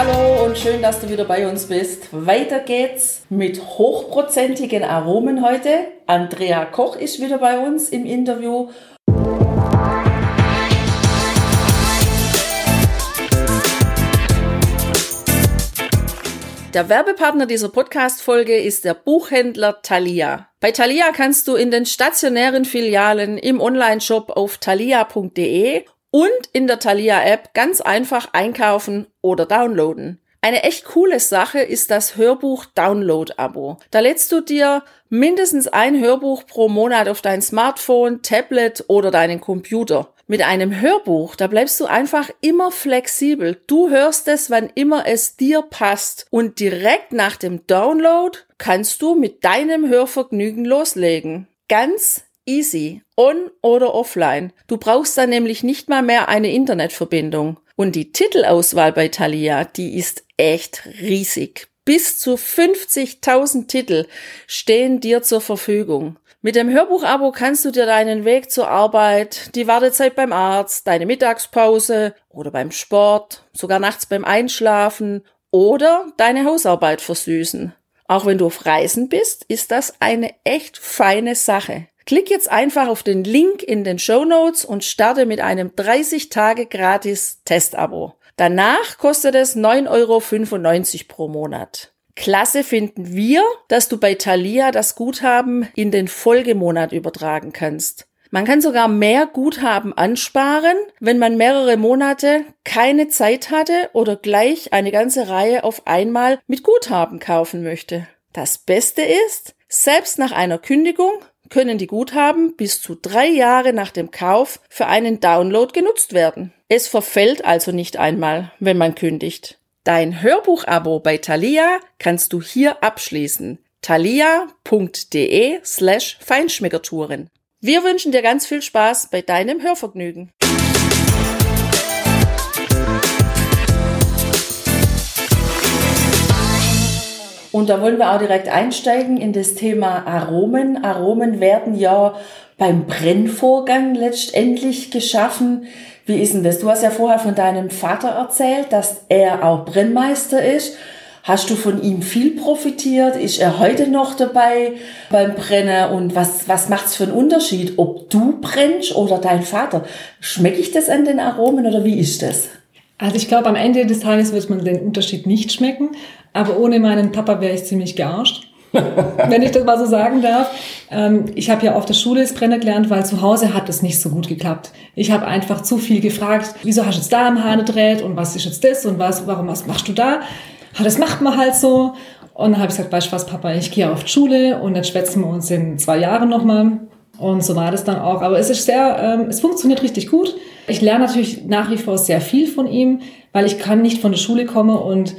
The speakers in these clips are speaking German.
Hallo und schön, dass du wieder bei uns bist. Weiter geht's mit hochprozentigen Aromen heute. Andrea Koch ist wieder bei uns im Interview Der Werbepartner dieser Podcast-Folge ist der Buchhändler Thalia. Bei Thalia kannst du in den stationären Filialen, im Onlineshop auf thalia.de und in der Thalia-App ganz einfach einkaufen oder downloaden. Eine echt coole Sache ist das Hörbuch Download-Abo. Da lädst du dir mindestens ein Hörbuch pro Monat auf dein Smartphone, Tablet oder deinen Computer. Mit einem Hörbuch, da bleibst du einfach immer flexibel. Du hörst es, wann immer es dir passt. Und direkt nach dem Download kannst du mit deinem Hörvergnügen loslegen. Ganz easy. On oder offline. Du brauchst dann nämlich nicht mal mehr eine Internetverbindung. Und die Titelauswahl bei Thalia, die ist echt riesig. Bis zu 50.000 Titel stehen dir zur Verfügung. Mit dem Hörbuch-Abo kannst du dir deinen Weg zur Arbeit, die Wartezeit beim Arzt, deine Mittagspause oder beim Sport, sogar nachts beim Einschlafen oder deine Hausarbeit versüßen. Auch wenn du auf Reisen bist, ist das eine echt feine Sache. Klick jetzt einfach auf den Link in den Show Notes und starte mit einem 30 Tage gratis Testabo. Danach kostet es 9,95 Euro pro Monat. Klasse finden wir, dass du bei Thalia das Guthaben in den Folgemonat übertragen kannst. Man kann sogar mehr Guthaben ansparen, wenn man mehrere Monate keine Zeit hatte oder gleich eine ganze Reihe auf einmal mit Guthaben kaufen möchte. Das Beste ist, selbst nach einer Kündigung können die Guthaben bis zu drei Jahre nach dem Kauf für einen Download genutzt werden. Es verfällt also nicht einmal, wenn man kündigt. Dein Hörbuch-Abo bei Thalia kannst du hier abschließen. thalia.de slash Feinschmeckertouren. Wir wünschen dir ganz viel Spaß bei deinem Hörvergnügen. Und da wollen wir auch direkt einsteigen in das Thema Aromen. Aromen werden ja beim Brennvorgang letztendlich geschaffen. Wie ist denn das? Du hast ja vorher von deinem Vater erzählt, dass er auch Brennmeister ist. Hast du von ihm viel profitiert? Ist er heute noch dabei beim Brennen? Und was, was macht's für einen Unterschied, ob du brennst oder dein Vater? Schmecke ich das an den Aromen oder wie ist das? Also ich glaube, am Ende des Tages wird man den Unterschied nicht schmecken. Aber ohne meinen Papa wäre ich ziemlich gearscht. wenn ich das mal so sagen darf. Ähm, ich habe ja auf der Schule das Brenner gelernt, weil zu Hause hat es nicht so gut geklappt. Ich habe einfach zu viel gefragt, wieso hast du jetzt da am Hahn gedreht und was ist jetzt das und was, warum was machst du da? Das macht man halt so. Und dann habe ich gesagt, weißt du was, Papa, ich gehe auf die Schule und dann schwätzen wir uns in zwei Jahren nochmal. Und so war das dann auch. Aber es ist sehr, ähm, es funktioniert richtig gut. Ich lerne natürlich nach wie vor sehr viel von ihm, weil ich kann nicht von der Schule kommen und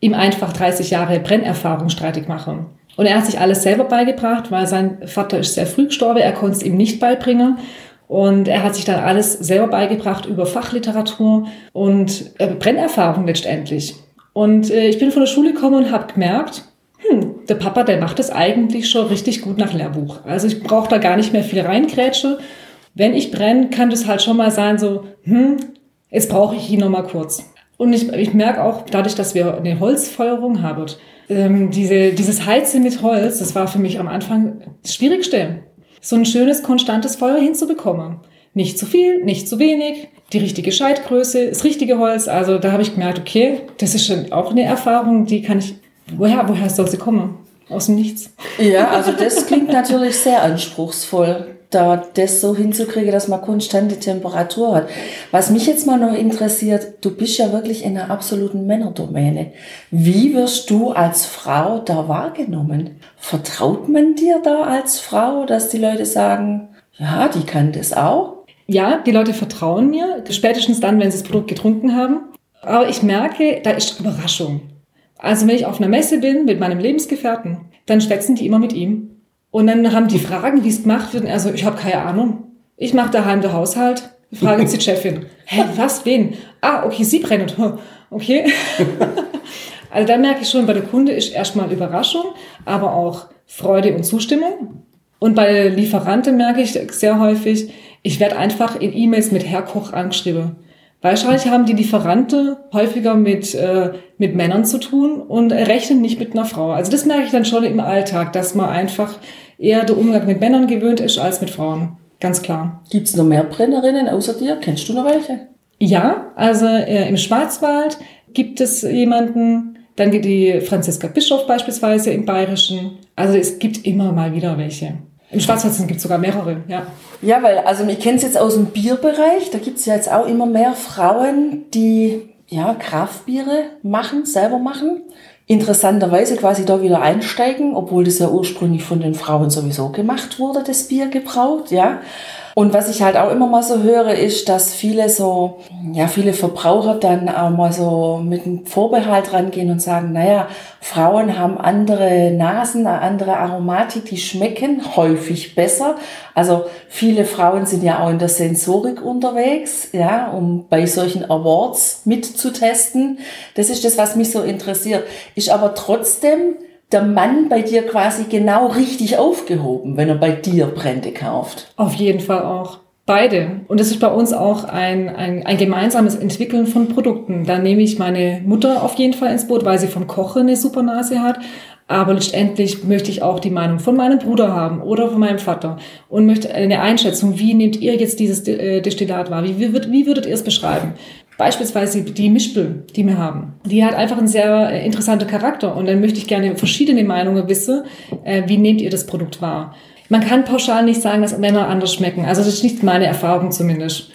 ihm einfach 30 Jahre Brennerfahrung streitig machen. Und er hat sich alles selber beigebracht, weil sein Vater ist sehr früh gestorben, er konnte es ihm nicht beibringen. Und er hat sich dann alles selber beigebracht über Fachliteratur und äh, Brennerfahrung letztendlich. Und äh, ich bin von der Schule gekommen und habe gemerkt, hm, der Papa, der macht das eigentlich schon richtig gut nach Lehrbuch. Also ich brauche da gar nicht mehr viel reingrätsche. Wenn ich brenne, kann das halt schon mal sein, so, hm, jetzt brauche ich ihn noch mal kurz. Und ich, ich merke auch, dadurch, dass wir eine Holzfeuerung haben, ähm, diese, dieses Heizen mit Holz, das war für mich am Anfang das Schwierigste. So ein schönes, konstantes Feuer hinzubekommen. Nicht zu viel, nicht zu wenig, die richtige Scheitgröße, das richtige Holz. Also da habe ich gemerkt, okay, das ist schon auch eine Erfahrung, die kann ich, woher, woher soll sie kommen? Aus dem Nichts. Ja, also das klingt natürlich sehr anspruchsvoll da das so hinzukriegen, dass man konstante Temperatur hat. Was mich jetzt mal noch interessiert, du bist ja wirklich in einer absoluten Männerdomäne. Wie wirst du als Frau da wahrgenommen? Vertraut man dir da als Frau, dass die Leute sagen, ja, die kann das auch? Ja, die Leute vertrauen mir, spätestens dann, wenn sie das Produkt getrunken haben. Aber ich merke, da ist Überraschung. Also wenn ich auf einer Messe bin mit meinem Lebensgefährten, dann schwätzen die immer mit ihm. Und dann haben die Fragen, wie es gemacht wird. Also ich habe keine Ahnung. Ich mache daheim den Haushalt. Fragen jetzt die Chefin. Hä, was, wen? Ah, okay, sie brennen. Okay. also da merke ich schon, bei der Kunde ist erstmal Überraschung, aber auch Freude und Zustimmung. Und bei Lieferanten merke ich sehr häufig, ich werde einfach in E-Mails mit Herr Koch angeschrieben. Wahrscheinlich haben die Lieferanten häufiger mit, äh, mit Männern zu tun und rechnen nicht mit einer Frau. Also das merke ich dann schon im Alltag, dass man einfach eher der Umgang mit Männern gewöhnt ist als mit Frauen. Ganz klar. Gibt's noch mehr Brennerinnen außer dir? Kennst du noch welche? Ja, also äh, im Schwarzwald gibt es jemanden, dann geht die Franziska Bischof beispielsweise im Bayerischen. Also es gibt immer mal wieder welche. Im Schwarzwald gibt es sogar mehrere, ja. Ja, weil, also ich kenne es jetzt aus dem Bierbereich, da gibt es ja jetzt auch immer mehr Frauen, die ja Kraftbiere machen, selber machen. Interessanterweise quasi da wieder einsteigen, obwohl das ja ursprünglich von den Frauen sowieso gemacht wurde, das Bier gebraut, ja. Und was ich halt auch immer mal so höre, ist, dass viele so, ja, viele Verbraucher dann auch mal so mit einem Vorbehalt rangehen und sagen, naja, Frauen haben andere Nasen, eine andere Aromatik, die schmecken häufig besser. Also viele Frauen sind ja auch in der Sensorik unterwegs, ja, um bei solchen Awards mitzutesten. Das ist das, was mich so interessiert. Ist aber trotzdem der Mann bei dir quasi genau richtig aufgehoben, wenn er bei dir Brände kauft? Auf jeden Fall auch. Beide. Und es ist bei uns auch ein, ein, ein gemeinsames Entwickeln von Produkten. Da nehme ich meine Mutter auf jeden Fall ins Boot, weil sie vom Kochen eine super Nase hat. Aber letztendlich möchte ich auch die Meinung von meinem Bruder haben oder von meinem Vater und möchte eine Einschätzung, wie nehmt ihr jetzt dieses äh, Destillat wahr? Wie, wie, würdet, wie würdet ihr es beschreiben? Beispielsweise die Mischbüll, die wir haben. Die hat einfach einen sehr äh, interessanten Charakter und dann möchte ich gerne verschiedene Meinungen wissen. Äh, wie nehmt ihr das Produkt wahr? Man kann pauschal nicht sagen, dass Männer anders schmecken. Also das ist nicht meine Erfahrung zumindest.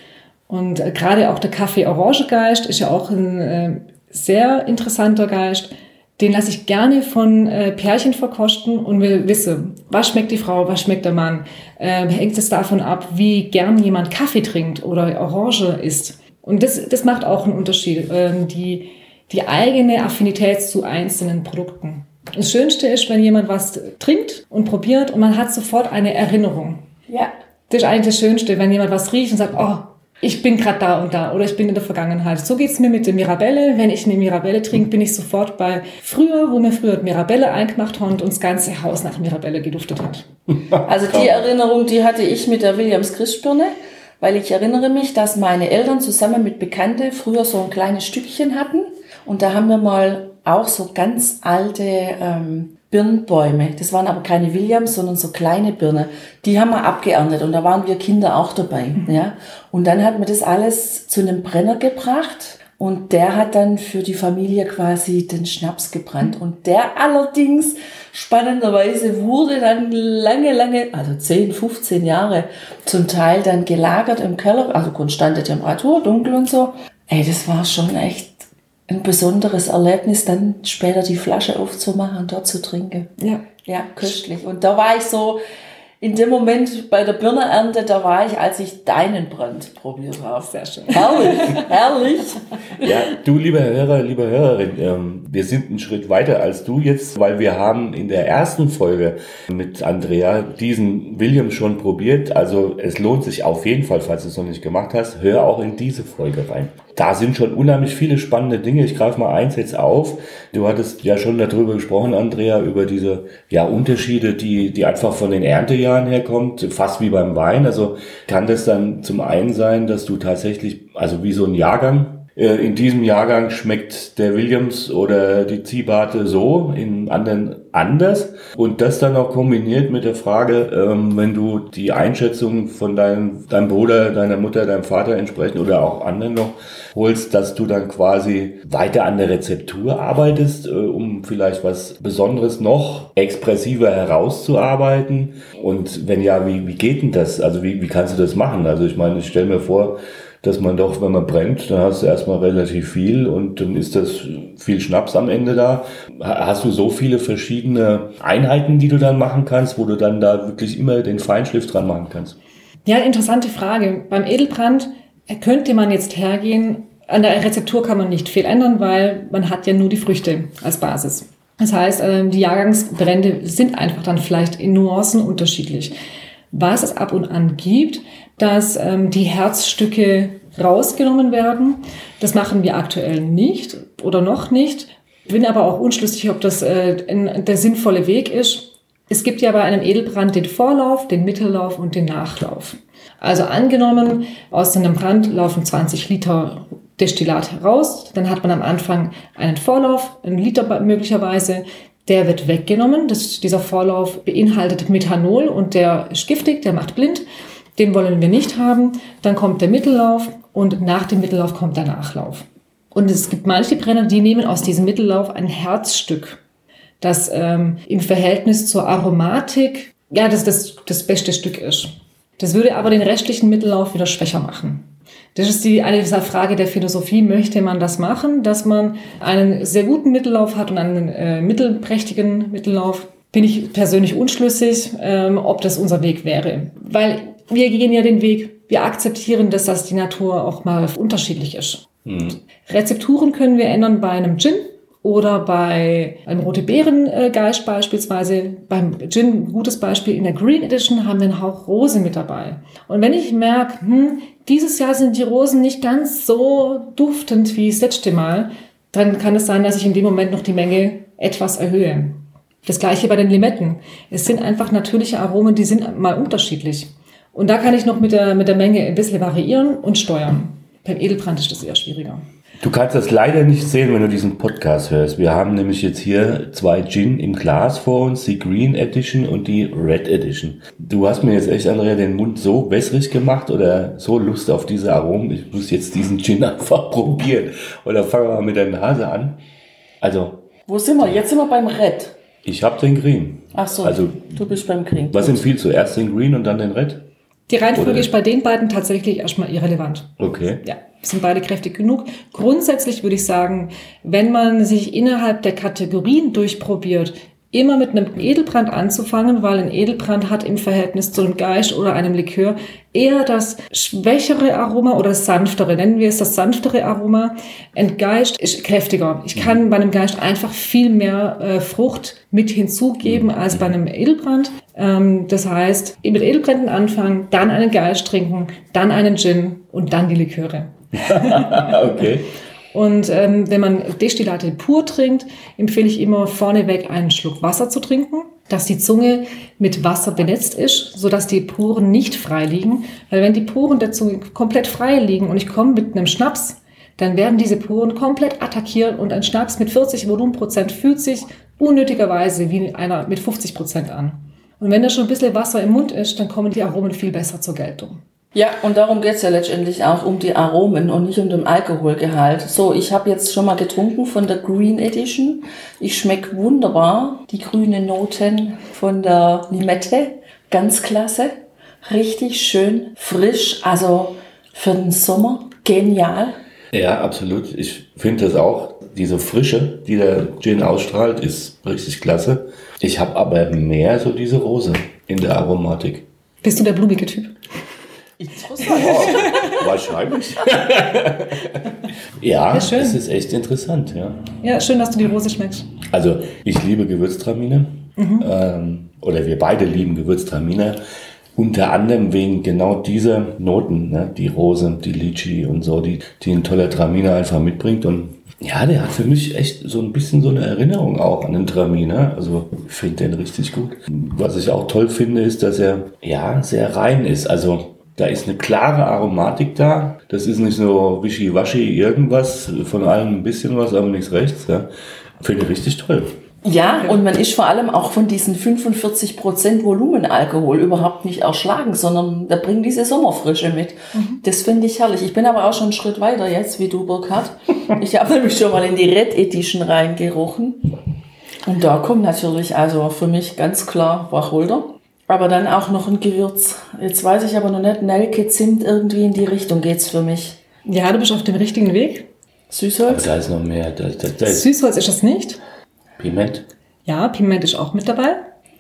Und äh, gerade auch der Kaffee-Orange-Geist ist ja auch ein sehr interessanter Geist. Den lasse ich gerne von Pärchen verkosten und will wissen, was schmeckt die Frau, was schmeckt der Mann. Äh, hängt es davon ab, wie gern jemand Kaffee trinkt oder Orange isst. Und das, das macht auch einen Unterschied, ähm, die, die eigene Affinität zu einzelnen Produkten. Das Schönste ist, wenn jemand was trinkt und probiert und man hat sofort eine Erinnerung. Ja. Das ist eigentlich das Schönste, wenn jemand was riecht und sagt, oh, ich bin gerade da und da oder ich bin in der Vergangenheit. So geht's mir mit der Mirabelle. Wenn ich eine Mirabelle trinke, bin ich sofort bei früher, wo mir früher Mirabelle eingemacht hat und das ganze Haus nach Mirabelle geduftet hat. Also die Erinnerung, die hatte ich mit der Williams Christbirne weil ich erinnere mich, dass meine Eltern zusammen mit Bekannte früher so ein kleines Stückchen hatten und da haben wir mal auch so ganz alte ähm, Birnbäume. Das waren aber keine Williams, sondern so kleine Birne. Die haben wir abgeerntet und da waren wir Kinder auch dabei. Mhm. Ja? Und dann hat man das alles zu einem Brenner gebracht und der hat dann für die Familie quasi den Schnaps gebrannt. Und der allerdings spannenderweise wurde dann lange, lange, also 10, 15 Jahre zum Teil dann gelagert im Keller, also konstante Temperatur, dunkel und so. Ey, das war schon echt ein besonderes Erlebnis, dann später die Flasche aufzumachen und dort zu trinken. Ja. Ja, köstlich. Und da war ich so, in dem Moment bei der Birneernte, da war ich, als ich deinen Brand probiert habe. Sehr schön. Herrlich, herrlich. Ja, du, lieber Hörer, liebe Hörerin, ähm, wir sind einen Schritt weiter als du jetzt, weil wir haben in der ersten Folge mit Andrea diesen William schon probiert. Also es lohnt sich auf jeden Fall, falls du es noch nicht gemacht hast, hör auch in diese Folge rein da sind schon unheimlich viele spannende Dinge. Ich greife mal eins jetzt auf. Du hattest ja schon darüber gesprochen, Andrea, über diese ja, Unterschiede, die, die einfach von den Erntejahren herkommt, fast wie beim Wein. Also kann das dann zum einen sein, dass du tatsächlich, also wie so ein Jahrgang, in diesem Jahrgang schmeckt der Williams oder die Ziehbarte so, in anderen anders. Und das dann auch kombiniert mit der Frage, ähm, wenn du die Einschätzung von deinem, deinem Bruder, deiner Mutter, deinem Vater entsprechend oder auch anderen noch holst, dass du dann quasi weiter an der Rezeptur arbeitest, äh, um vielleicht was Besonderes noch expressiver herauszuarbeiten. Und wenn ja, wie, wie geht denn das? Also wie, wie kannst du das machen? Also ich meine, ich stelle mir vor, dass man doch, wenn man brennt, dann hast du erstmal relativ viel und dann ist das viel Schnaps am Ende da. Hast du so viele verschiedene Einheiten, die du dann machen kannst, wo du dann da wirklich immer den Feinschliff dran machen kannst? Ja, interessante Frage. Beim Edelbrand könnte man jetzt hergehen An der Rezeptur kann man nicht viel ändern, weil man hat ja nur die Früchte als Basis. Das heißt, ähm, die Jahrgangsbrände sind einfach dann vielleicht in Nuancen unterschiedlich. Was es ab und an gibt, dass ähm, die Herzstücke rausgenommen werden. Das machen wir aktuell nicht oder noch nicht. Bin aber auch unschlüssig, ob das äh, der sinnvolle Weg ist. Es gibt ja bei einem Edelbrand den Vorlauf, den Mittellauf und den Nachlauf. Also angenommen, aus einem Brand laufen 20 Liter Destillat heraus, dann hat man am Anfang einen Vorlauf, einen Liter möglicherweise, der wird weggenommen. Das, dieser Vorlauf beinhaltet Methanol und der ist giftig, der macht blind. Den wollen wir nicht haben. Dann kommt der Mittellauf und nach dem Mittellauf kommt der Nachlauf. Und es gibt manche Brenner, die nehmen aus diesem Mittellauf ein Herzstück, das ähm, im Verhältnis zur Aromatik, ja, das, das das beste Stück ist. Das würde aber den restlichen Mittellauf wieder schwächer machen. Das ist die, eine dieser Frage der Philosophie. Möchte man das machen, dass man einen sehr guten Mittellauf hat und einen äh, mittelprächtigen Mittellauf? Bin ich persönlich unschlüssig, ähm, ob das unser Weg wäre. Weil wir gehen ja den Weg, wir akzeptieren, dass das die Natur auch mal unterschiedlich ist. Mhm. Rezepturen können wir ändern bei einem Gin oder bei einem rote Beeren äh, Geist beispielsweise. Beim Gin, gutes Beispiel, in der Green Edition haben wir einen Hauch Rose mit dabei. Und wenn ich merke, hm, dieses Jahr sind die Rosen nicht ganz so duftend wie das letzte Mal, dann kann es sein, dass ich in dem Moment noch die Menge etwas erhöhe. Das gleiche bei den Limetten. Es sind einfach natürliche Aromen, die sind mal unterschiedlich. Und da kann ich noch mit der, mit der Menge ein bisschen variieren und steuern. Beim Edelbrand ist das eher schwieriger. Du kannst das leider nicht sehen, wenn du diesen Podcast hörst. Wir haben nämlich jetzt hier zwei Gin im Glas vor uns, die Green Edition und die Red Edition. Du hast mir jetzt echt, Andrea, den Mund so wässrig gemacht oder so Lust auf diese Aromen. Ich muss jetzt diesen Gin einfach probieren. Oder fangen wir mal mit der Nase an. Also. Wo sind wir? Jetzt sind wir beim Red. Ich habe den Green. Ach so, also, du bist beim Green. Was empfiehlst du? Erst den Green und dann den Red? Die Reihenfolge Oder? ist bei den beiden tatsächlich erstmal irrelevant. Okay. Ja, sind beide kräftig genug. Grundsätzlich würde ich sagen, wenn man sich innerhalb der Kategorien durchprobiert, immer mit einem Edelbrand anzufangen, weil ein Edelbrand hat im Verhältnis zu einem Geist oder einem Likör eher das schwächere Aroma oder sanftere, nennen wir es das sanftere Aroma. Ein Geist ist kräftiger. Ich kann bei einem Geist einfach viel mehr äh, Frucht mit hinzugeben als bei einem Edelbrand. Ähm, das heißt, mit Edelbränden anfangen, dann einen Geist trinken, dann einen Gin und dann die Liköre. okay. Und ähm, wenn man Destillate pur trinkt, empfehle ich immer vorneweg einen Schluck Wasser zu trinken, dass die Zunge mit Wasser benetzt ist, sodass die Poren nicht frei liegen. Weil wenn die Poren der Zunge komplett frei liegen und ich komme mit einem Schnaps, dann werden diese Poren komplett attackiert und ein Schnaps mit 40 Volumenprozent fühlt sich unnötigerweise wie einer mit 50 Prozent an. Und wenn da schon ein bisschen Wasser im Mund ist, dann kommen die Aromen viel besser zur Geltung. Ja, und darum geht's ja letztendlich auch um die Aromen und nicht um den Alkoholgehalt. So, ich habe jetzt schon mal getrunken von der Green Edition. Ich schmeck wunderbar die grünen Noten von der Limette. Ganz klasse. Richtig schön, frisch. Also für den Sommer genial. Ja, absolut. Ich finde das auch. Diese Frische, die der Gin ausstrahlt, ist richtig klasse. Ich habe aber mehr so diese Rose in der Aromatik. Bist du der blumige Typ? Interessant. Oh, wahrscheinlich. ja, ja schön. das ist echt interessant. Ja. ja, schön, dass du die Rose schmeckst. Also, ich liebe Gewürztramine. Mhm. Ähm, oder wir beide lieben Gewürztramine. Unter anderem wegen genau dieser Noten, ne? die Rose, die Litchi und so, die, die ein toller Traminer einfach mitbringt. Und ja, der hat für mich echt so ein bisschen so eine Erinnerung auch an den Traminer. Also ich finde den richtig gut. Was ich auch toll finde, ist, dass er ja sehr rein ist. Also da ist eine klare Aromatik da. Das ist nicht so wischiwaschi irgendwas, von allem ein bisschen was, aber nichts rechts. Ja. Finde ich richtig toll. Ja, und man ist vor allem auch von diesen 45% Volumenalkohol überhaupt nicht erschlagen, sondern der bringt diese Sommerfrische mit. Mhm. Das finde ich herrlich. Ich bin aber auch schon einen Schritt weiter jetzt, wie du, Burkhard. Ich habe nämlich schon mal in die Red Edition reingerochen. Und da kommt natürlich also für mich ganz klar Wacholder. Aber dann auch noch ein Gewürz. Jetzt weiß ich aber noch nicht, Nelke, Zimt, irgendwie in die Richtung geht's für mich. Ja, du bist auf dem richtigen Weg. Süßholz? Aber da ist noch mehr. Da, da, da ist Süßholz ist das nicht. Piment? Ja, Piment ist auch mit dabei.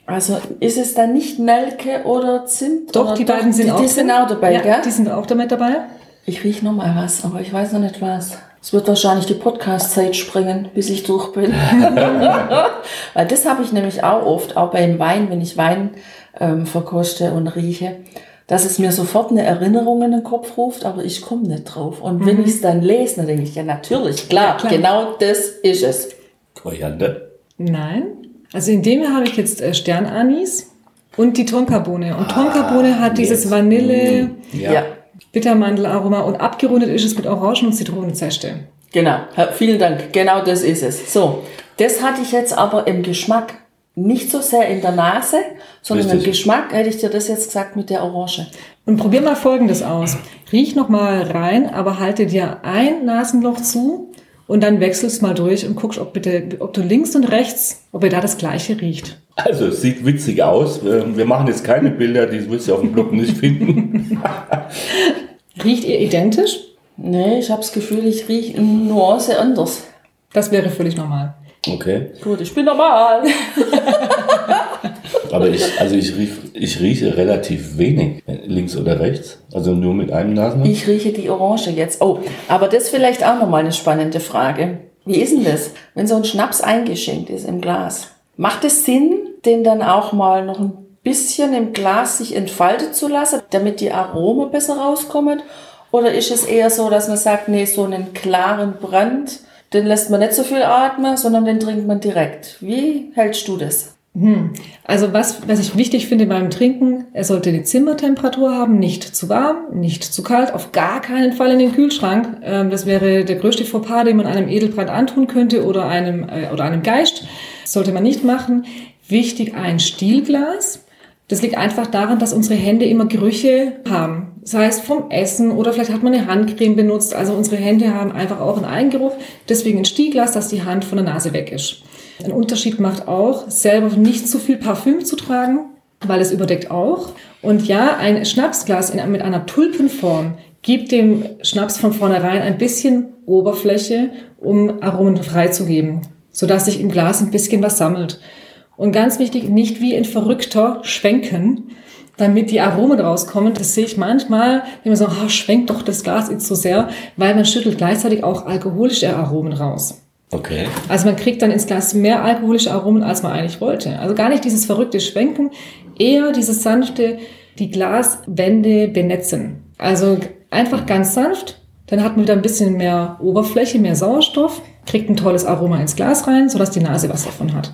Also ist es dann nicht Nelke oder Zimt? Doch, oder die beiden sind die, auch Die sind auch dabei, ja, gell? die sind auch damit dabei. Ich rieche noch mal was, aber ich weiß noch nicht was. Es wird wahrscheinlich die Podcast-Zeit springen, bis ich durch bin. Weil das habe ich nämlich auch oft, auch beim Wein, wenn ich Wein ähm, verkoste und rieche, dass es mir sofort eine Erinnerung in den Kopf ruft, aber ich komme nicht drauf. Und wenn mhm. ich es dann lese, dann denke ich, ja natürlich, klar, ja, klar. genau das ist es. Koriander? Nein. Also in dem habe ich jetzt äh, Sternanis und die Tonkabohne. Und Tonkabohne hat dieses Vanille, ja. Bittermandelaroma und abgerundet ist es mit Orangen- und Zitronenzeste. Genau, vielen Dank. Genau das ist es. So, das hatte ich jetzt aber im Geschmack nicht so sehr in der Nase, sondern Richtig. im Geschmack hätte ich dir das jetzt gesagt mit der Orange. Und probier mal Folgendes aus. Riech noch mal rein, aber halte dir ein Nasenloch zu und dann wechselst mal durch und guckst, ob, bitte, ob du links und rechts, ob ihr da das gleiche riecht. Also es sieht witzig aus. Wir machen jetzt keine Bilder, die wirst du auf dem Blog nicht finden. Riecht ihr identisch? Nee, ich habe das Gefühl, ich rieche eine Nuance anders. Das wäre völlig normal. Okay. Gut, ich bin normal. Aber ich, also ich, riech, ich rieche relativ wenig, links oder rechts. Also nur mit einem Nasenloch. Ich rieche die Orange jetzt. Oh, aber das ist vielleicht auch nochmal eine spannende Frage. Wie ist denn das, wenn so ein Schnaps eingeschenkt ist im Glas? Macht es Sinn, den dann auch mal noch ein bisschen im Glas sich entfaltet zu lassen, damit die Aromen besser rauskommen? Oder ist es eher so, dass man sagt, nee, so einen klaren Brand, den lässt man nicht so viel atmen, sondern den trinkt man direkt. Wie hältst du das? Hm. Also was, was ich wichtig finde beim Trinken, er sollte die Zimmertemperatur haben, nicht zu warm, nicht zu kalt, auf gar keinen Fall in den Kühlschrank. Ähm, das wäre der größte Fauxpas, den man einem Edelbrand antun könnte oder einem, äh, oder einem Geist. Das sollte man nicht machen. Wichtig ein Stielglas. Das liegt einfach daran, dass unsere Hände immer Gerüche haben. Sei es vom Essen oder vielleicht hat man eine Handcreme benutzt. Also unsere Hände haben einfach auch einen Eigengeruch. Deswegen ein Stielglas, dass die Hand von der Nase weg ist. Ein Unterschied macht auch, selber nicht zu viel Parfüm zu tragen, weil es überdeckt auch. Und ja, ein Schnapsglas in, mit einer Tulpenform gibt dem Schnaps von vornherein ein bisschen Oberfläche, um Aromen freizugeben, sodass sich im Glas ein bisschen was sammelt. Und ganz wichtig, nicht wie ein Verrückter schwenken, damit die Aromen rauskommen. Das sehe ich manchmal, wenn man so, oh, schwenkt doch das Glas jetzt so sehr, weil man schüttelt gleichzeitig auch alkoholische Aromen raus. Okay. Also man kriegt dann ins Glas mehr alkoholische Aromen, als man eigentlich wollte. Also gar nicht dieses verrückte Schwenken, eher dieses sanfte, die Glaswände benetzen. Also einfach ganz sanft, dann hat man wieder ein bisschen mehr Oberfläche, mehr Sauerstoff, kriegt ein tolles Aroma ins Glas rein, sodass die Nase was davon hat.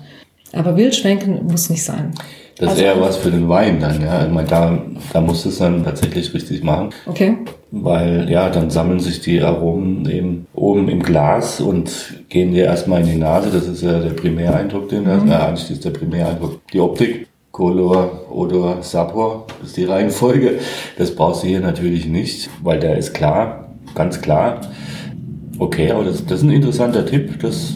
Aber wild schwenken muss nicht sein. Das also, ist eher was für den Wein dann, ja. Ich meine, da, da musst du es dann tatsächlich richtig machen. Okay. Weil, ja, dann sammeln sich die Aromen eben oben im Glas und gehen dir erstmal in die Nase. Das ist ja der Primäreindruck, den mhm. ja, eigentlich ist der Primäreindruck. Die Optik, Color, Odor, Sapor, ist die Reihenfolge. Das brauchst du hier natürlich nicht, weil der ist klar, ganz klar. Okay, aber das, das ist ein interessanter Tipp. Das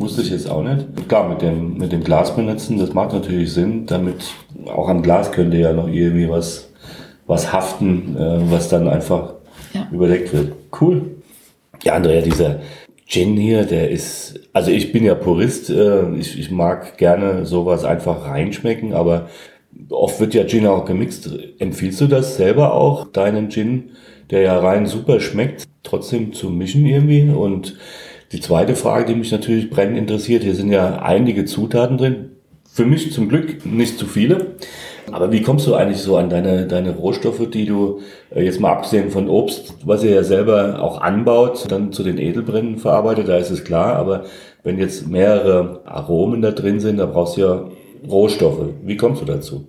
wusste ich jetzt auch nicht. Klar, mit dem, mit dem Glas benutzen, das macht natürlich Sinn, damit auch am Glas könnte ja noch irgendwie was, was haften, äh, was dann einfach ja. überdeckt wird. Cool. Ja, Andrea, dieser Gin hier, der ist, also ich bin ja Purist, äh, ich, ich mag gerne sowas einfach reinschmecken, aber oft wird ja Gin auch gemixt. Empfiehlst du das selber auch, deinen Gin, der ja rein super schmeckt, trotzdem zu mischen irgendwie und die zweite Frage, die mich natürlich brennend interessiert, hier sind ja einige Zutaten drin. Für mich zum Glück nicht zu viele. Aber wie kommst du eigentlich so an deine, deine Rohstoffe, die du äh, jetzt mal abgesehen von Obst, was ihr ja selber auch anbaut, dann zu den Edelbrennen verarbeitet, da ist es klar. Aber wenn jetzt mehrere Aromen da drin sind, da brauchst du ja Rohstoffe. Wie kommst du dazu?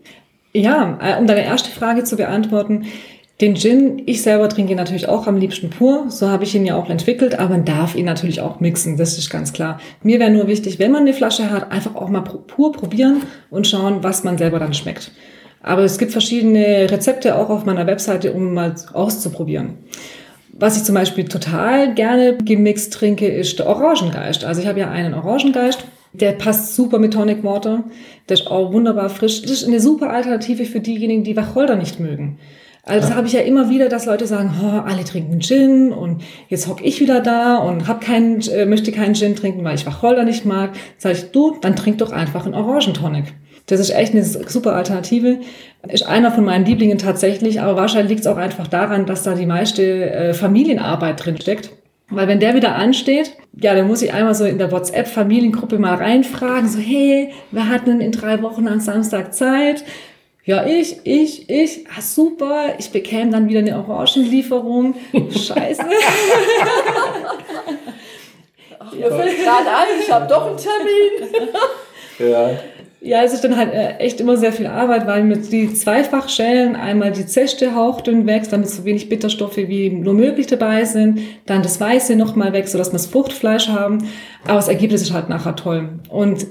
Ja, äh, um deine erste Frage zu beantworten. Den Gin, ich selber trinke ihn natürlich auch am liebsten pur. So habe ich ihn ja auch entwickelt, aber man darf ihn natürlich auch mixen, das ist ganz klar. Mir wäre nur wichtig, wenn man eine Flasche hat, einfach auch mal pur probieren und schauen, was man selber dann schmeckt. Aber es gibt verschiedene Rezepte auch auf meiner Webseite, um mal auszuprobieren. Was ich zum Beispiel total gerne gemixt trinke, ist der Orangengeist. Also ich habe ja einen Orangengeist, der passt super mit Tonic Water. Der ist auch wunderbar frisch. Das ist eine super Alternative für diejenigen, die Wacholder nicht mögen. Also das habe ich ja immer wieder, dass Leute sagen, oh, alle trinken Gin und jetzt hock ich wieder da und hab keinen, äh, möchte keinen Gin trinken, weil ich Wacholder nicht mag. Sag ich, du, dann trink doch einfach einen Orangentonic. Das ist echt eine super Alternative. Ist einer von meinen Lieblingen tatsächlich, aber wahrscheinlich liegt es auch einfach daran, dass da die meiste äh, Familienarbeit drin steckt. Weil wenn der wieder ansteht, ja, dann muss ich einmal so in der WhatsApp-Familiengruppe mal reinfragen, so, hey, wer hat denn in drei Wochen am Samstag Zeit? Ja, ich, ich, ich, ah, super, ich bekäme dann wieder eine Orangenlieferung. Scheiße. Ach, mir fällt gerade ein, ich habe doch einen Termin. Ja. Ja, es ist dann halt äh, echt immer sehr viel Arbeit, weil mit die zweifach schälen, einmal die Zeste hauchdünn wächst, damit so wenig Bitterstoffe wie nur möglich dabei sind, dann das Weiße nochmal weg, sodass wir das Fruchtfleisch haben. Aber das Ergebnis ist halt nachher toll. Und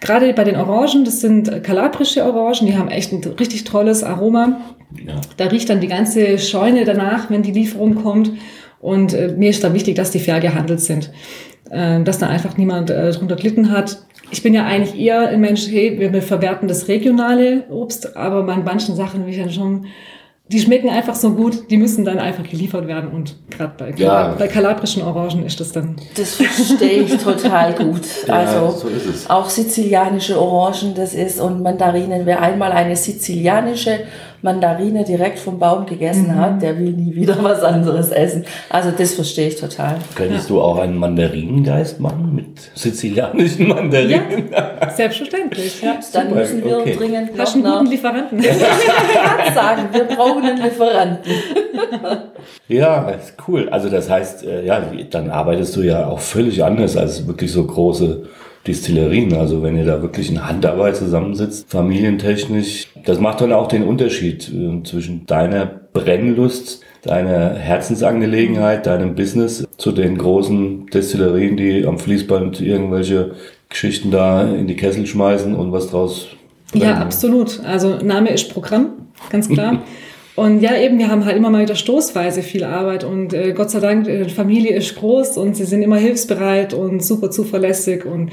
gerade bei den Orangen, das sind kalabrische Orangen, die haben echt ein richtig tolles Aroma. Ja. Da riecht dann die ganze Scheune danach, wenn die Lieferung kommt. Und äh, mir ist da wichtig, dass die fair gehandelt sind. Äh, dass da einfach niemand äh, drunter gelitten hat ich bin ja eigentlich eher ein Mensch, hey, wir verwerten das regionale Obst, aber bei manchen Sachen will ich dann schon, die schmecken einfach so gut, die müssen dann einfach geliefert werden und gerade bei, Ja. bei kalabrischen Orangen ist das dann. Das verstehe ich total gut. Ja, Also so ist es. auch sizilianische Orangen, das ist und Mandarinen. Wer einmal eine sizilianische Mandarine direkt vom Baum gegessen hat, der will nie wieder was anderes essen. Also das verstehe ich total. Könntest du auch einen Mandarinengeist machen mit sizilianischen Mandarinen? Ja, selbstverständlich. Ja. Dann Super, müssen wir okay. dringend noch einen guten Lieferanten? sagen, wir brauchen einen Lieferanten. Ja, ist cool. Also das heißt, äh, ja, dann arbeitest du ja auch völlig anders als wirklich so große Distillerien. Also wenn ihr da wirklich in Handarbeit zusammensitzt, familientechnisch, das macht dann auch den Unterschied äh, zwischen deiner Brennlust, deiner Herzensangelegenheit, deinem Business zu den großen Destillerien, die am Fließband irgendwelche Geschichten da in die Kessel schmeißen und was draus Ja, brennen. absolut. Also Name ist Programm, ganz klar. Und ja, eben, wir haben halt immer mal wieder stoßweise viel Arbeit und äh, Gott sei Dank, äh, die Familie ist groß und sie sind immer hilfsbereit und super zuverlässig und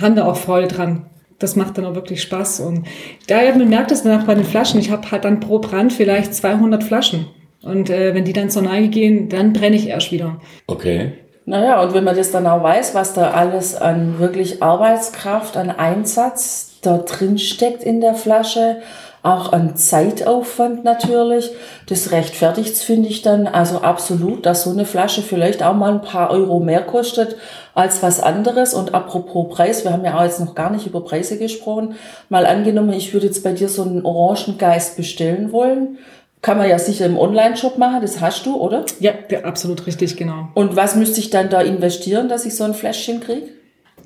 haben da auch Freude dran. Das macht dann auch wirklich Spaß. Und da ja, man merkt es dann auch bei den Flaschen. Ich habe halt dann pro Brand vielleicht 200 Flaschen. Und äh, wenn die dann zur Neige gehen, dann brenne ich erst wieder. Okay. Naja, und wenn man das dann auch weiß, was da alles an wirklich Arbeitskraft, an Einsatz da drin steckt in der Flasche, auch an Zeitaufwand natürlich, das rechtfertigt finde ich dann also absolut, dass so eine Flasche vielleicht auch mal ein paar Euro mehr kostet als was anderes. Und apropos Preis, wir haben ja auch jetzt noch gar nicht über Preise gesprochen. Mal angenommen, ich würde jetzt bei dir so einen Orangengeist bestellen wollen. Kann man ja sicher im Online-Shop machen, das hast du, oder? Ja, ja, absolut richtig, genau. Und was müsste ich dann da investieren, dass ich so ein Fläschchen kriege?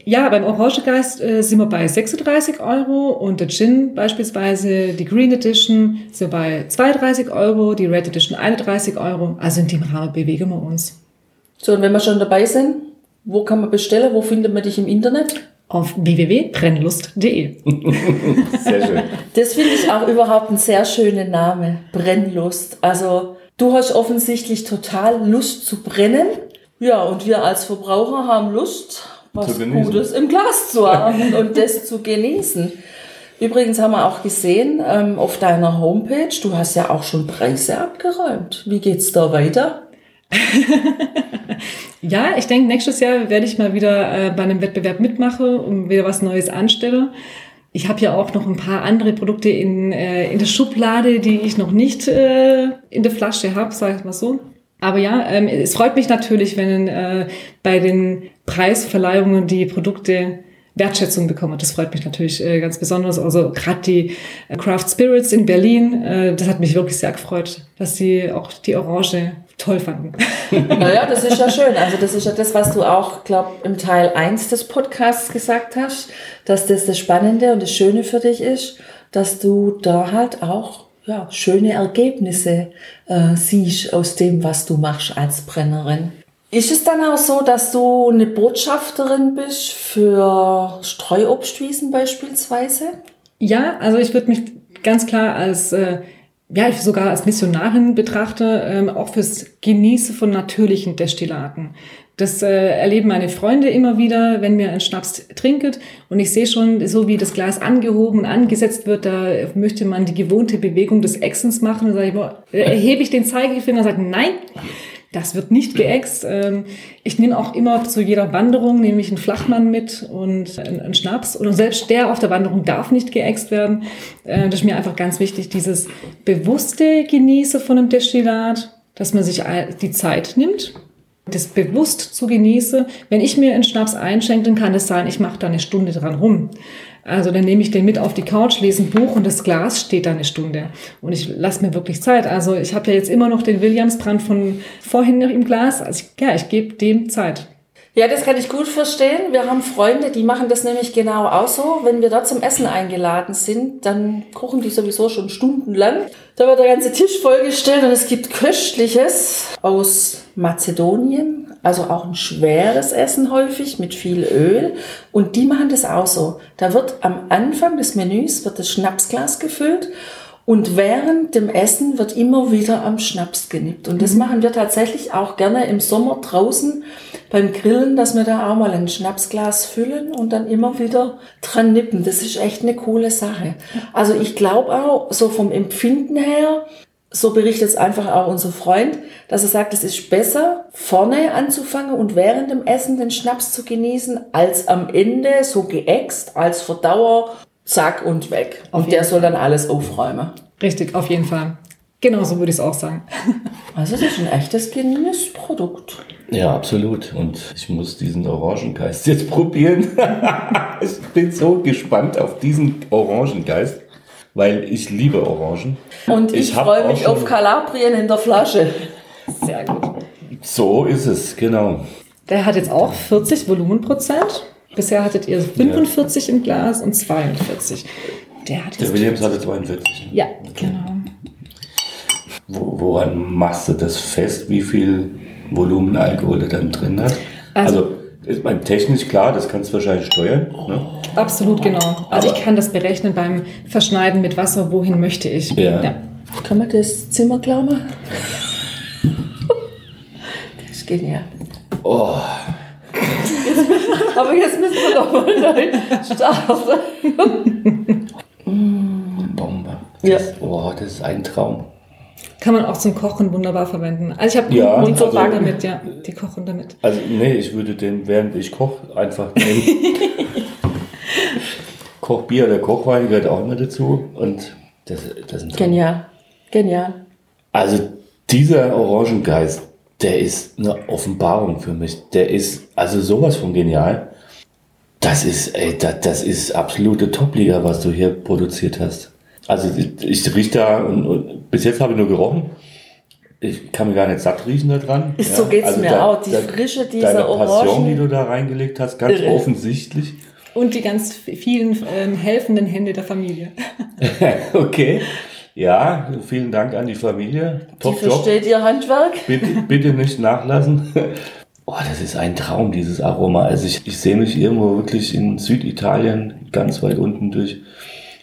Ja, beim Orangegeist äh, sind wir bei 36 Euro und der Gin beispielsweise, die Green Edition, sind wir bei 32 Euro, die Red Edition 31 Euro. Also in dem Rahmen bewegen wir uns. So, und wenn wir schon dabei sind, wo kann man bestellen? Wo findet man dich im Internet? Auf www.brennlust.de. Sehr schön. Das finde ich auch überhaupt ein sehr schöner Name. Brennlust. Also, du hast offensichtlich total Lust zu brennen. Ja, und wir als Verbraucher haben Lust, was. Gutes im Glas zu haben und das zu genießen. Übrigens haben wir auch gesehen ähm, auf deiner Homepage, du hast ja auch schon Preise abgeräumt. Wie geht's da weiter? Ja, ich denke, nächstes Jahr werde ich mal wieder äh, bei einem Wettbewerb mitmachen und wieder was Neues anstelle. Ich habe ja auch noch ein paar andere Produkte in, äh, in der Schublade, die ich noch nicht äh, in der Flasche habe, sage ich mal so. Aber ja, ähm, es freut mich natürlich, wenn äh, bei den Preisverleihungen die Produkte Wertschätzung bekommen. Das freut mich natürlich äh, ganz besonders. Also gerade die äh, Craft Spirits in Berlin, äh, das hat mich wirklich sehr gefreut, dass sie auch die Orange toll fanden. Naja, das ist ja schön. Also das ist ja das, was du auch, glaube im Teil 1 des Podcasts gesagt hast, dass das das Spannende und das Schöne für dich ist, dass du da halt auch ja, schöne Ergebnisse äh, siehst aus dem, was du machst als Brennerin. Ist es dann auch so, dass du eine Botschafterin bist für Streuobstwiesen beispielsweise? Ja, also ich würde mich ganz klar als, äh, ja, ich sogar als Missionarin betrachte, ähm, auch fürs Genießen von natürlichen Destillaten. Das äh, erleben meine Freunde immer wieder, wenn wir einen Schnaps trinken. Und ich sehe schon, so wie das Glas angehoben und angesetzt wird, da möchte man die gewohnte Bewegung des Exens machen. Und sage ich, boah, äh, erhebe ich den Zeigefinger und sage, nein, Das wird nicht geäxt. Ähm, ich nehme auch immer zu jeder Wanderung nehme ich einen Flachmann mit und einen Schnaps. Und selbst der auf der Wanderung darf nicht geäxt werden. Äh, das ist mir einfach ganz wichtig, dieses bewusste Genieße von einem Destillat, dass man sich die Zeit nimmt, das bewusst zu genieße. Wenn ich mir einen Schnaps einschenke, dann kann es sein, ich mache da eine Stunde dran rum. Also dann nehme ich den mit auf die Couch, lese ein Buch und das Glas steht da eine Stunde. Und ich lasse mir wirklich Zeit. Also ich habe ja jetzt immer noch den Williamsbrand von vorhin noch im Glas. Also ich, ja, ich gebe dem Zeit. Ja, das kann ich gut verstehen. Wir haben Freunde, die machen das nämlich genau auch so. Wenn wir da zum Essen eingeladen sind, dann kochen die sowieso schon stundenlang. Da wird der ganze Tisch vollgestellt und es gibt Köstliches aus Mazedonien, also auch ein schweres Essen häufig mit viel Öl. Und die machen das auch so. Da wird am Anfang des Menüs wird das Schnapsglas gefüllt und während dem Essen wird immer wieder am Schnaps genippt. Und das mhm. machen wir tatsächlich auch gerne im Sommer draußen beim Grillen, dass wir da auch mal ein Schnapsglas füllen und dann immer wieder dran nippen. Das ist echt eine coole Sache. Also ich glaube auch, so vom Empfinden her, so berichtet es einfach auch unser Freund, dass er sagt, es ist besser, vorne anzufangen und während dem Essen den Schnaps zu genießen, als am Ende so geäxt, als Verdauer zack und weg. Auf und der soll dann alles aufräumen. Richtig, auf jeden Fall. Genauso würde ich es auch sagen. Also das ist ein echtes Genussprodukt. Ja, absolut. Und ich muss diesen Orangengeist jetzt probieren. ich bin so gespannt auf diesen Orangengeist, weil ich liebe Orangen. Und ich, ich freue mich auf Kalabrien in der Flasche. Sehr gut. So ist es, genau. Der hat jetzt auch 40 Volumenprozent. Bisher hattet ihr 45 ja. im Glas und 42. Der, hat Der Williams hatte 42. Ja, genau. Wo, woran machst du das fest, wie viel Volumen Alkohol der dann drin hat? Also, also ist mein technisch klar, das kannst du wahrscheinlich steuern. Ne? Absolut, genau. Also Aber ich kann das berechnen beim Verschneiden mit Wasser, wohin möchte ich. Ja. ja. Kann man das Zimmer klar machen? das ist genial. Oh. Aber jetzt müssen wir doch mal starten. Bombe. Das, ja. Oh, das ist ein Traum. Kann man auch zum Kochen wunderbar verwenden. Also ich habe ja, und so also, damit, ja. Die kochen damit. Also nee, ich würde den, während ich koche, einfach nehmen. Kochbier oder Kochwein gehört auch immer dazu. Und das, das ist Genial. Genial. Also dieser Orangengeist, der ist eine Offenbarung für mich. Der ist also sowas von genial. Das ist, ey, das, das ist absolute Top-Liga, was du hier produziert hast. Also ich, ich rieche da und, und, bis jetzt habe ich nur gerochen. Ich kann mir gar nicht satt riechen da dran. Ist, ja. So geht's also mir da, auch. Die da, Frische dieser deine Passion, Orangen. die du da reingelegt hast, ganz Irre. offensichtlich. Und die ganz vielen ähm, helfenden Hände der Familie. okay. Ja, vielen Dank an die Familie. Top die versteht Job. ihr Handwerk. Bitte, bitte nicht nachlassen. Oh, das ist ein Traum, dieses Aroma. Also ich, ich sehe mich irgendwo wirklich in Süditalien, ganz weit unten durch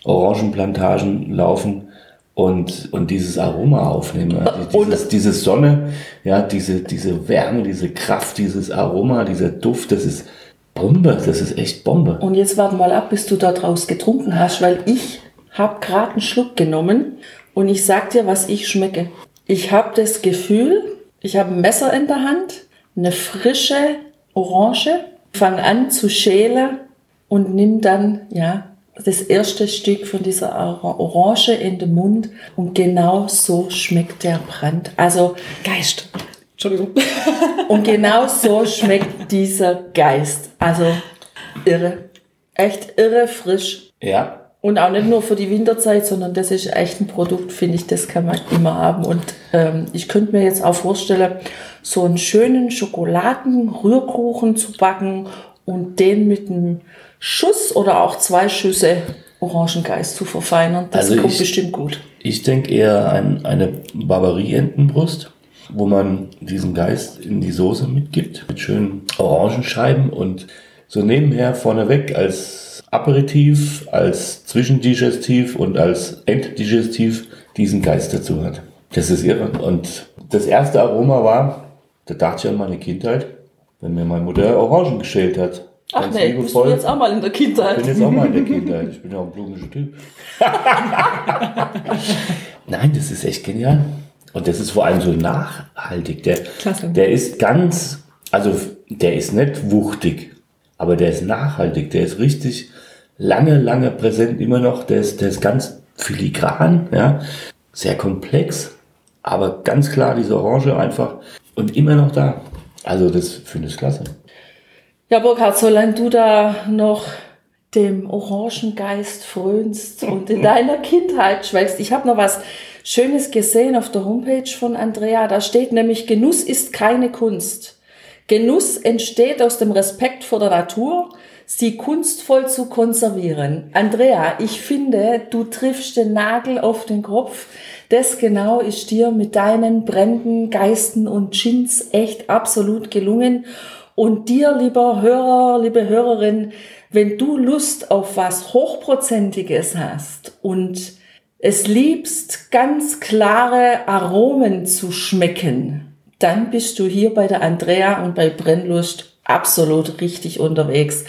Orangenplantagen laufen und, und dieses Aroma aufnehmen. Dieses, diese Sonne, ja, diese, diese Wärme, diese Kraft, dieses Aroma, dieser Duft, das ist Bombe, das ist echt Bombe. Und jetzt warte mal ab, bis du da draus getrunken hast, weil ich habe gerade einen Schluck genommen und ich sag dir, was ich schmecke. Ich habe das Gefühl, ich habe ein Messer in der Hand, eine frische Orange, fange an zu schälen und nimm dann ja das erste Stück von dieser Orange in den Mund und genau so schmeckt der Brand. Also Geist. Entschuldigung. und genau so schmeckt dieser Geist. Also irre. Echt irre frisch. Ja. Und auch nicht nur für die Winterzeit, sondern das ist echt ein Produkt, finde ich, das kann man immer haben. Und ähm, ich könnte mir jetzt auch vorstellen, so einen schönen Schokoladen-Rührkuchen zu backen und den mit einem Schuss oder auch zwei Schüsse Orangengeist zu verfeinern. Das also kommt ich, bestimmt gut. Ich denke eher an eine Barbarie-Entenbrust, wo man diesen Geist in die Soße mitgibt, mit schönen Orangenscheiben und so nebenher vorneweg als Aperitif, als Zwischendigestiv und als Enddigestiv diesen Geist dazu hat. Das ist irre. Und das erste Aroma war, da dachte ich an meine Kindheit, wenn mir meine Mutter Orangen geschält hat. Ach nee, bist du jetzt auch mal in der Kindheit? Ich bin jetzt auch mal in der Kindheit. Ich bin ja auch ein blumischer Typ. Nein, das ist echt genial. Und das ist vor allem so nachhaltig. Der, Klasse. der ist ganz, also der ist nicht wuchtig, aber der ist nachhaltig. Der ist richtig lange, lange präsent immer noch. Der ist, der ist ganz filigran, ja, sehr komplex, aber ganz klar diese Orange einfach und immer noch da. Also das finde ich klasse. Ja, Burkhard, solange du da noch dem Orangengeist frönst und in deiner Kindheit schwelgst. Ich habe noch was Schönes gesehen auf der Homepage von Andrea. Da steht nämlich, Genuss ist keine Kunst. Genuss entsteht aus dem Respekt vor der Natur, sie kunstvoll zu konservieren. Andrea, ich finde, du triffst den Nagel auf den Kopf. Das genau ist dir mit deinen Bränden, Geisten und Chins echt absolut gelungen. Und dir, lieber Hörer, liebe Hörerin, wenn du Lust auf was Hochprozentiges hast und es liebst, ganz klare Aromen zu schmecken, dann bist du hier bei der Andrea und bei Brennlust absolut richtig unterwegs.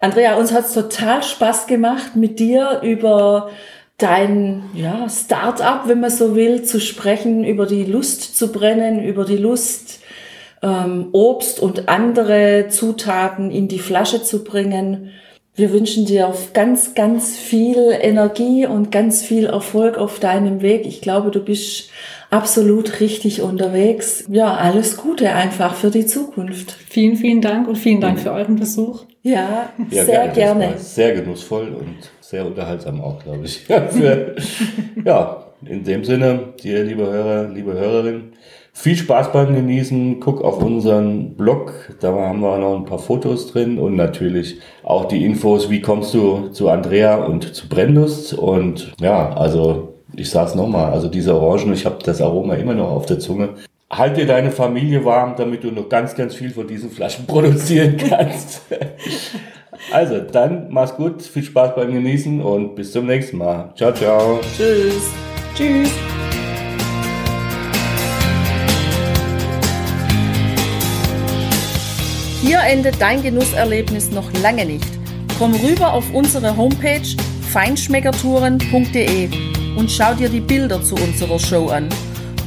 Andrea, uns hat's total Spaß gemacht, mit dir über dein ja, Start-up, wenn man so will, zu sprechen, über die Lust zu brennen, über die Lust, ähm, Obst und andere Zutaten in die Flasche zu bringen. Wir wünschen dir auf ganz, ganz viel Energie und ganz viel Erfolg auf deinem Weg. Ich glaube, du bist absolut richtig unterwegs. Ja, alles Gute einfach für die Zukunft. Vielen, vielen Dank und vielen Dank für euren Besuch. Ja, Ja, sehr gerne. Sehr genussvoll und sehr unterhaltsam auch, glaube ich. Für, ja, in dem Sinne, dir, liebe Hörer, liebe Hörerin, viel Spaß beim Genießen. Guck auf unseren Blog, da haben wir noch ein paar Fotos drin und natürlich auch die Infos, wie kommst du zu Andrea und zu Brennlust. Und ja, also ich sag's nochmal, also diese Orangen, ich habe das Aroma immer noch auf der Zunge. Halt dir deine Familie warm, damit du noch ganz, ganz viel von diesen Flaschen produzieren kannst. Also, dann mach's gut, viel Spaß beim Genießen und bis zum nächsten Mal. Ciao, ciao. Tschüss. Tschüss. Hier endet dein Genusserlebnis noch lange nicht. Komm rüber auf unsere Homepage feinschmeckertouren.de und schau dir die Bilder zu unserer Show an.